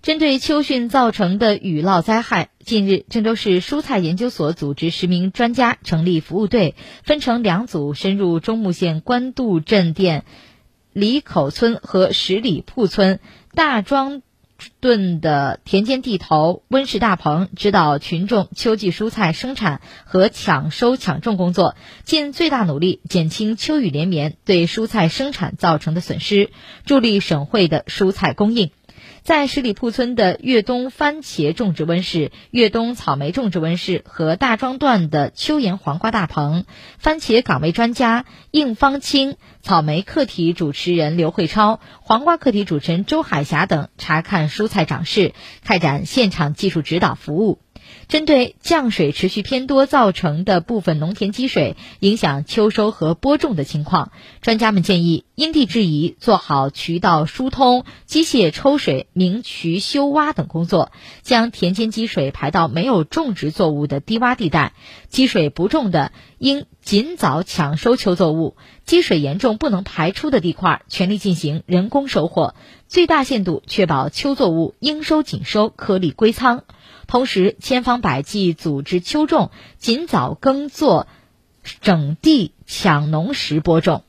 针对秋汛造成的雨涝灾害，近日，郑州市蔬菜研究所组织十名专家成立服务队，分成两组，深入中牟县官渡镇店里口村和十里铺村大庄墩的田间地头、温室大棚，指导群众秋季蔬菜生产和抢收抢种工作，尽最大努力减轻秋雨连绵对蔬菜生产造成的损失，助力省会的蔬菜供应。在十里铺村的粤东番茄种植温室、粤东草莓种植温室和大庄段的秋颜黄瓜大棚，番茄岗位专家应方清、草莓课题主持人刘慧超、黄瓜课题主持人周海霞等查看蔬菜长势，开展现场技术指导服务。针对降水持续偏多造成的部分农田积水，影响秋收和播种的情况，专家们建议因地制宜做好渠道疏通、机械抽水、明渠修洼等工作，将田间积水排到没有种植作物的低洼地带。积水不重的，应尽早抢收秋作物；积水严重不能排出的地块，全力进行人工收获，最大限度确保秋作物应收尽收、颗粒归仓。同时，千方百计组织秋种，尽早耕作，整地抢农时播种。